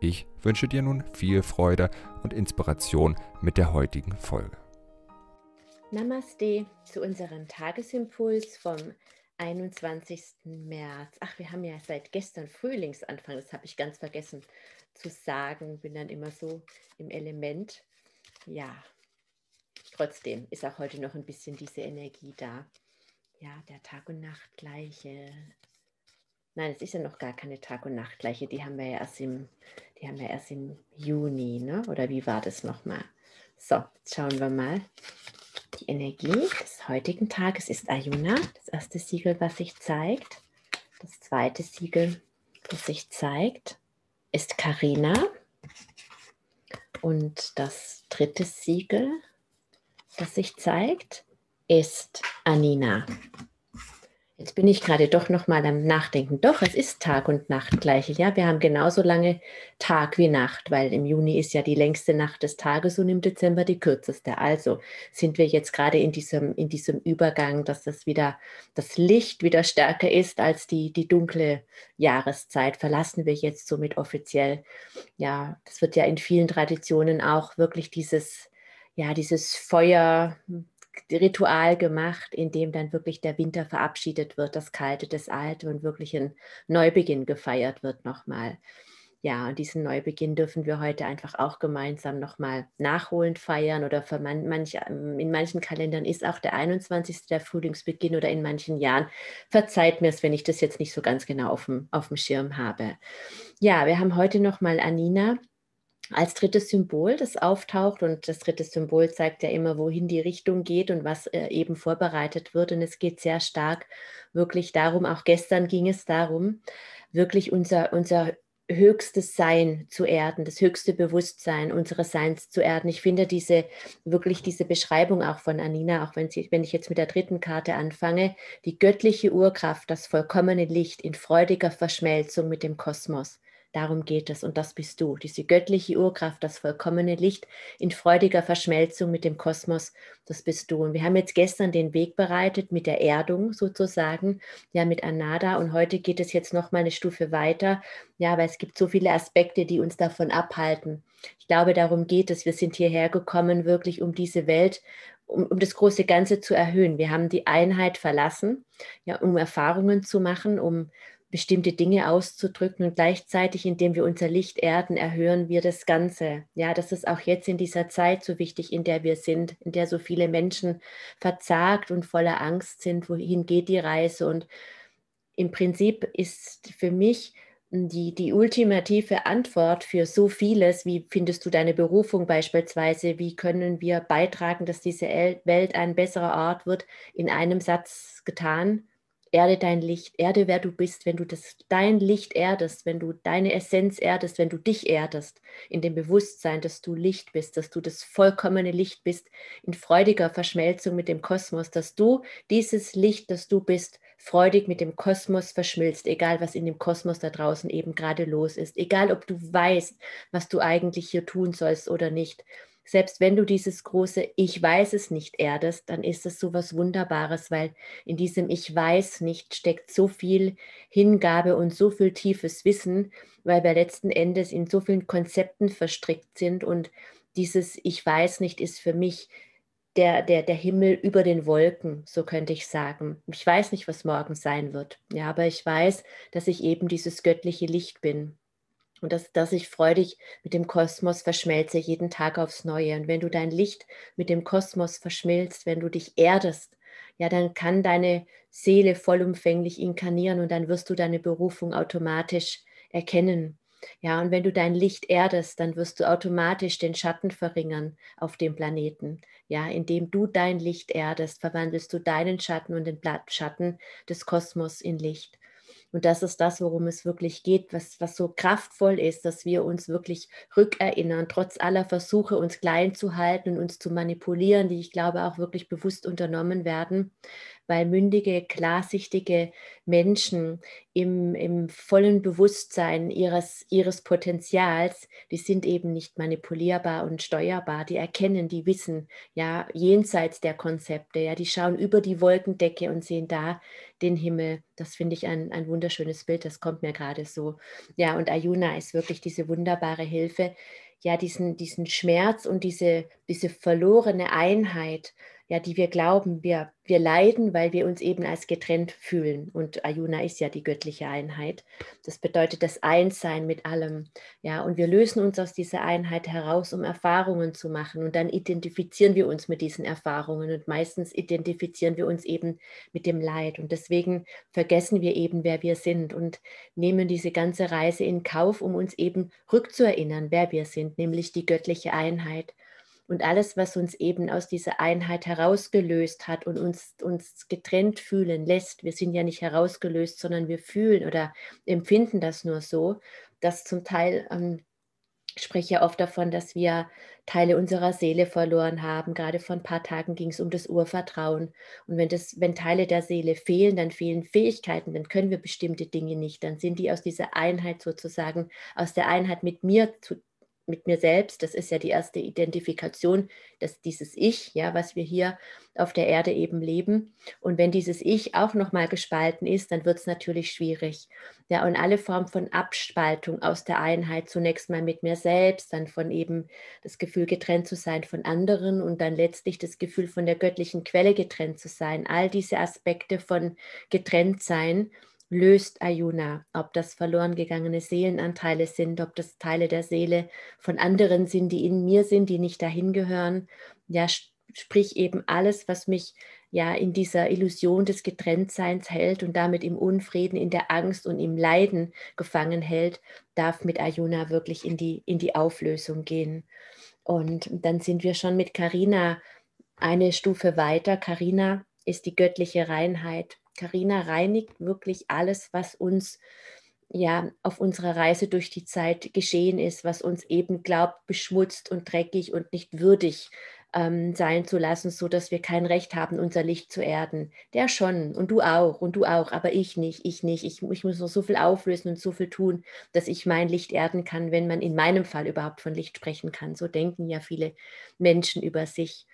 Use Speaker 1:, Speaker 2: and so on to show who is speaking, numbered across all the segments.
Speaker 1: Ich wünsche dir nun viel Freude und Inspiration mit der heutigen Folge.
Speaker 2: Namaste zu unserem Tagesimpuls vom 21. März. Ach, wir haben ja seit gestern Frühlingsanfang, das habe ich ganz vergessen zu sagen, bin dann immer so im Element. Ja, trotzdem ist auch heute noch ein bisschen diese Energie da ja, der Tag und Nacht gleiche. Nein, es ist ja noch gar keine Tag und Nacht gleiche. Die haben wir ja erst im, die haben wir erst im Juni, ne? Oder wie war das nochmal? So, jetzt schauen wir mal. Die Energie des heutigen Tages ist Ayuna, das erste Siegel, was sich zeigt. Das zweite Siegel, das sich zeigt, ist Karina. Und das dritte Siegel, das sich zeigt, ist Anina. Jetzt bin ich gerade doch noch mal am Nachdenken. Doch, es ist Tag und Nacht gleich. Ja, wir haben genauso lange Tag wie Nacht, weil im Juni ist ja die längste Nacht des Tages und im Dezember die kürzeste. Also sind wir jetzt gerade in diesem, in diesem Übergang, dass das wieder, das Licht wieder stärker ist als die, die dunkle Jahreszeit. Verlassen wir jetzt somit offiziell. Ja, das wird ja in vielen Traditionen auch wirklich dieses, ja, dieses Feuer Ritual gemacht, in dem dann wirklich der Winter verabschiedet wird, das Kalte, das Alte und wirklich ein Neubeginn gefeiert wird nochmal. Ja, und diesen Neubeginn dürfen wir heute einfach auch gemeinsam nochmal nachholend feiern oder für man, manch, in manchen Kalendern ist auch der 21. der Frühlingsbeginn oder in manchen Jahren. Verzeiht mir es, wenn ich das jetzt nicht so ganz genau auf dem, auf dem Schirm habe. Ja, wir haben heute nochmal Anina als drittes Symbol, das auftaucht. Und das dritte Symbol zeigt ja immer, wohin die Richtung geht und was äh, eben vorbereitet wird. Und es geht sehr stark wirklich darum, auch gestern ging es darum, wirklich unser, unser höchstes Sein zu erden, das höchste Bewusstsein unseres Seins zu erden. Ich finde diese wirklich diese Beschreibung auch von Anina, auch wenn, sie, wenn ich jetzt mit der dritten Karte anfange, die göttliche Urkraft, das vollkommene Licht in freudiger Verschmelzung mit dem Kosmos. Darum geht es und das bist du, diese göttliche Urkraft, das vollkommene Licht in freudiger Verschmelzung mit dem Kosmos, das bist du. Und wir haben jetzt gestern den Weg bereitet mit der Erdung sozusagen, ja mit Anada und heute geht es jetzt noch mal eine Stufe weiter, ja, weil es gibt so viele Aspekte, die uns davon abhalten. Ich glaube, darum geht es. Wir sind hierher gekommen, wirklich um diese Welt um, um, das große Ganze zu erhöhen. Wir haben die Einheit verlassen, ja, um Erfahrungen zu machen, um bestimmte Dinge auszudrücken und gleichzeitig, indem wir unser Licht erden, erhöhen wir das Ganze. Ja, das ist auch jetzt in dieser Zeit so wichtig, in der wir sind, in der so viele Menschen verzagt und voller Angst sind. Wohin geht die Reise? Und im Prinzip ist für mich die, die ultimative Antwort für so vieles, wie findest du deine Berufung beispielsweise, wie können wir beitragen, dass diese Welt ein besserer Ort wird, in einem Satz getan erde dein Licht, erde wer du bist, wenn du das, dein Licht erdest, wenn du deine Essenz erdest, wenn du dich erdest, in dem Bewusstsein, dass du Licht bist, dass du das vollkommene Licht bist, in freudiger Verschmelzung mit dem Kosmos, dass du dieses Licht, das du bist, freudig mit dem Kosmos verschmilzt, egal was in dem Kosmos da draußen eben gerade los ist, egal ob du weißt, was du eigentlich hier tun sollst oder nicht selbst wenn du dieses große Ich weiß es nicht erdest, dann ist es so was Wunderbares, weil in diesem Ich weiß nicht steckt so viel Hingabe und so viel tiefes Wissen, weil wir letzten Endes in so vielen Konzepten verstrickt sind und dieses Ich weiß nicht ist für mich der, der, der Himmel über den Wolken, so könnte ich sagen. Ich weiß nicht, was morgen sein wird, ja, aber ich weiß, dass ich eben dieses göttliche Licht bin und dass, dass ich freudig mit dem Kosmos verschmelze, jeden Tag aufs Neue. Und wenn du dein Licht mit dem Kosmos verschmilzt, wenn du dich erdest, ja, dann kann deine Seele vollumfänglich inkarnieren und dann wirst du deine Berufung automatisch erkennen. Ja, und wenn du dein Licht erdest, dann wirst du automatisch den Schatten verringern auf dem Planeten. Ja, indem du dein Licht erdest, verwandelst du deinen Schatten und den Schatten des Kosmos in Licht. Und das ist das, worum es wirklich geht, was, was so kraftvoll ist, dass wir uns wirklich rückerinnern, trotz aller Versuche, uns klein zu halten und uns zu manipulieren, die ich glaube auch wirklich bewusst unternommen werden, weil mündige, klarsichtige Menschen im, im vollen Bewusstsein ihres, ihres Potenzials, die sind eben nicht manipulierbar und steuerbar, die erkennen, die wissen, ja, jenseits der Konzepte, ja, die schauen über die Wolkendecke und sehen da den Himmel. Das finde ich ein, ein wunderschönes Bild, das kommt mir gerade so. Ja, und Ayuna ist wirklich diese wunderbare Hilfe, ja, diesen, diesen Schmerz und diese, diese verlorene Einheit ja, die wir glauben, wir, wir leiden, weil wir uns eben als getrennt fühlen. Und Ayuna ist ja die göttliche Einheit. Das bedeutet das Einssein mit allem. Ja, und wir lösen uns aus dieser Einheit heraus, um Erfahrungen zu machen. Und dann identifizieren wir uns mit diesen Erfahrungen. Und meistens identifizieren wir uns eben mit dem Leid. Und deswegen vergessen wir eben, wer wir sind und nehmen diese ganze Reise in Kauf, um uns eben rückzuerinnern, wer wir sind, nämlich die göttliche Einheit und alles, was uns eben aus dieser Einheit herausgelöst hat und uns, uns getrennt fühlen lässt, wir sind ja nicht herausgelöst, sondern wir fühlen oder empfinden das nur so, dass zum Teil, ähm, ich spreche ja oft davon, dass wir Teile unserer Seele verloren haben. Gerade vor ein paar Tagen ging es um das Urvertrauen. Und wenn, das, wenn Teile der Seele fehlen, dann fehlen Fähigkeiten, dann können wir bestimmte Dinge nicht. Dann sind die aus dieser Einheit sozusagen, aus der Einheit mit mir zu, mit mir selbst. Das ist ja die erste Identifikation, dass dieses Ich, ja, was wir hier auf der Erde eben leben. Und wenn dieses Ich auch nochmal gespalten ist, dann wird es natürlich schwierig. Ja, und alle Formen von Abspaltung aus der Einheit, zunächst mal mit mir selbst, dann von eben das Gefühl getrennt zu sein von anderen und dann letztlich das Gefühl von der göttlichen Quelle getrennt zu sein. All diese Aspekte von getrennt sein löst Ayuna, ob das verloren gegangene Seelenanteile sind, ob das Teile der Seele von anderen sind, die in mir sind, die nicht dahin gehören. Ja, sprich eben alles, was mich ja in dieser Illusion des Getrenntseins hält und damit im Unfrieden, in der Angst und im Leiden gefangen hält, darf mit Ayuna wirklich in die, in die Auflösung gehen. Und dann sind wir schon mit Karina eine Stufe weiter. Karina ist die göttliche Reinheit. Karina reinigt wirklich alles, was uns ja auf unserer Reise durch die Zeit geschehen ist, was uns eben glaubt, beschmutzt und dreckig und nicht würdig ähm, sein zu lassen, so dass wir kein Recht haben, unser Licht zu erden. Der schon und du auch und du auch, aber ich nicht, ich nicht. Ich, ich muss noch so viel auflösen und so viel tun, dass ich mein Licht erden kann, wenn man in meinem Fall überhaupt von Licht sprechen kann. So denken ja viele Menschen über sich.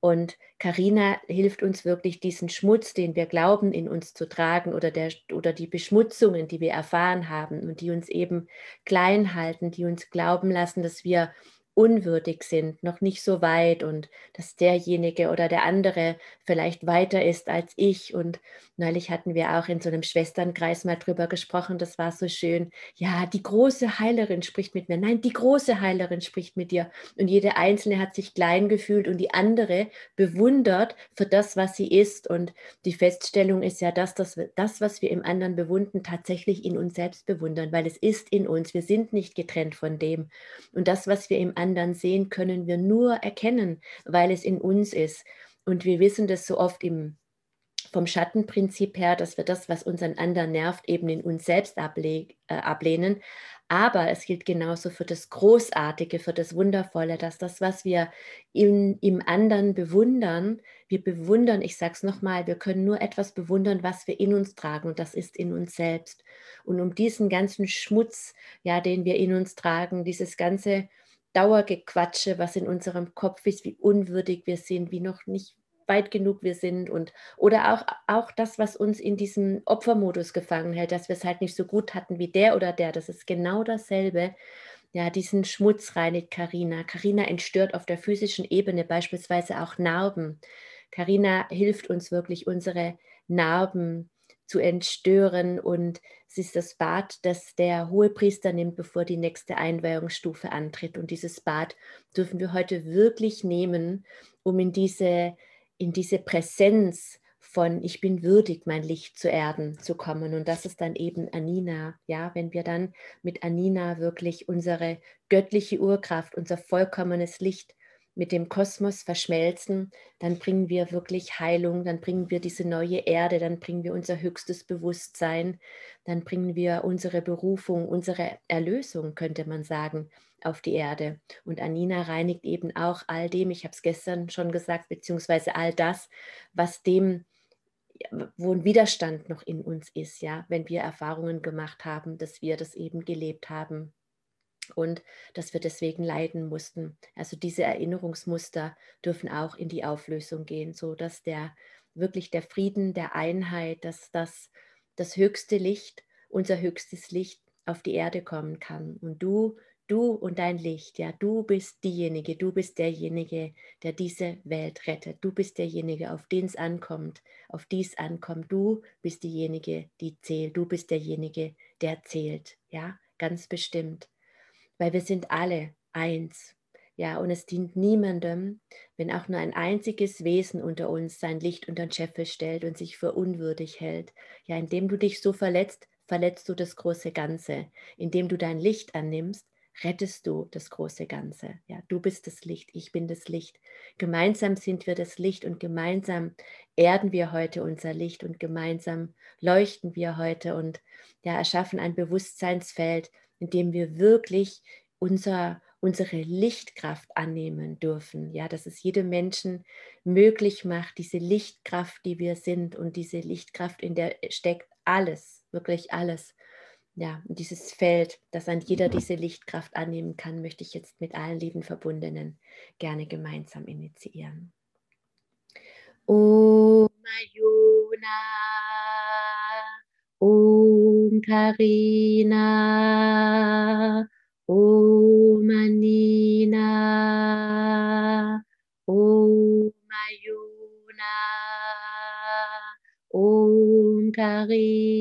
Speaker 2: Und Karina hilft uns wirklich, diesen Schmutz, den wir glauben, in uns zu tragen oder, der, oder die Beschmutzungen, die wir erfahren haben und die uns eben klein halten, die uns glauben lassen, dass wir unwürdig sind, noch nicht so weit und dass derjenige oder der andere vielleicht weiter ist als ich. Und neulich hatten wir auch in so einem Schwesternkreis mal drüber gesprochen, das war so schön. Ja, die große Heilerin spricht mit mir. Nein, die große Heilerin spricht mit dir. Und jede Einzelne hat sich klein gefühlt und die andere bewundert für das, was sie ist. Und die Feststellung ist ja, dass das, das was wir im anderen bewundern, tatsächlich in uns selbst bewundern, weil es ist in uns. Wir sind nicht getrennt von dem. Und das, was wir im anderen anderen sehen, können wir nur erkennen, weil es in uns ist. Und wir wissen das so oft im, vom Schattenprinzip her, dass wir das, was unseren anderen nervt, eben in uns selbst able äh, ablehnen. Aber es gilt genauso für das Großartige, für das Wundervolle, dass das, was wir in, im anderen bewundern, wir bewundern, ich sage es nochmal, wir können nur etwas bewundern, was wir in uns tragen und das ist in uns selbst. Und um diesen ganzen Schmutz, ja, den wir in uns tragen, dieses ganze Dauergequatsche, was in unserem Kopf ist, wie unwürdig wir sind, wie noch nicht weit genug wir sind und oder auch, auch das, was uns in diesem Opfermodus gefangen hält, dass wir es halt nicht so gut hatten wie der oder der. Das ist genau dasselbe. Ja, diesen Schmutz reinigt Karina. Karina entstört auf der physischen Ebene beispielsweise auch Narben. Karina hilft uns wirklich, unsere Narben zu entstören. Und es ist das Bad, das der Hohepriester nimmt, bevor die nächste Einweihungsstufe antritt. Und dieses Bad dürfen wir heute wirklich nehmen, um in diese, in diese Präsenz von ich bin würdig, mein Licht zu erden zu kommen. Und das ist dann eben Anina. Ja, wenn wir dann mit Anina wirklich unsere göttliche Urkraft, unser vollkommenes Licht mit dem Kosmos verschmelzen, dann bringen wir wirklich Heilung, dann bringen wir diese neue Erde, dann bringen wir unser höchstes Bewusstsein, dann bringen wir unsere Berufung, unsere Erlösung, könnte man sagen, auf die Erde. Und Anina reinigt eben auch all dem, ich habe es gestern schon gesagt, beziehungsweise all das, was dem, wo ein Widerstand noch in uns ist, ja, wenn wir Erfahrungen gemacht haben, dass wir das eben gelebt haben und dass wir deswegen leiden mussten. Also diese Erinnerungsmuster dürfen auch in die Auflösung gehen, so dass der wirklich der Frieden, der Einheit, dass das das höchste Licht, unser höchstes Licht auf die Erde kommen kann. Und du, du und dein Licht, ja, du bist diejenige, du bist derjenige, der diese Welt rettet. Du bist derjenige, auf den es ankommt, auf dies ankommt. Du bist diejenige, die zählt. Du bist derjenige, der zählt. Ja, ganz bestimmt weil wir sind alle eins. Ja, und es dient niemandem, wenn auch nur ein einziges Wesen unter uns sein Licht unter den Scheffel stellt und sich für unwürdig hält. Ja, indem du dich so verletzt, verletzt du das große Ganze. Indem du dein Licht annimmst, rettest du das große Ganze. Ja, du bist das Licht, ich bin das Licht. Gemeinsam sind wir das Licht und gemeinsam erden wir heute unser Licht und gemeinsam leuchten wir heute und ja, erschaffen ein Bewusstseinsfeld, indem wir wirklich unser, unsere Lichtkraft annehmen dürfen. Ja, dass es jedem Menschen möglich macht, diese Lichtkraft, die wir sind und diese Lichtkraft, in der steckt alles, wirklich alles. Ja, und dieses Feld, dass ein jeder diese Lichtkraft annehmen kann, möchte ich jetzt mit allen lieben Verbundenen gerne gemeinsam initiieren. Om Mayuna Om Karina, Om Anina, Om Ayuna, Om Karina,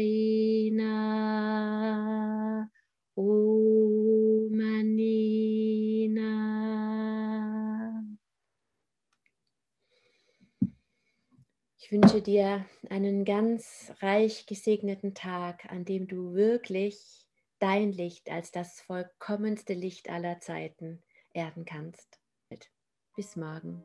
Speaker 2: Karina, Om Manina. Ich wünsche dir einen ganz reich gesegneten Tag, an dem du wirklich dein Licht als das vollkommenste Licht aller Zeiten erden kannst. Bis morgen.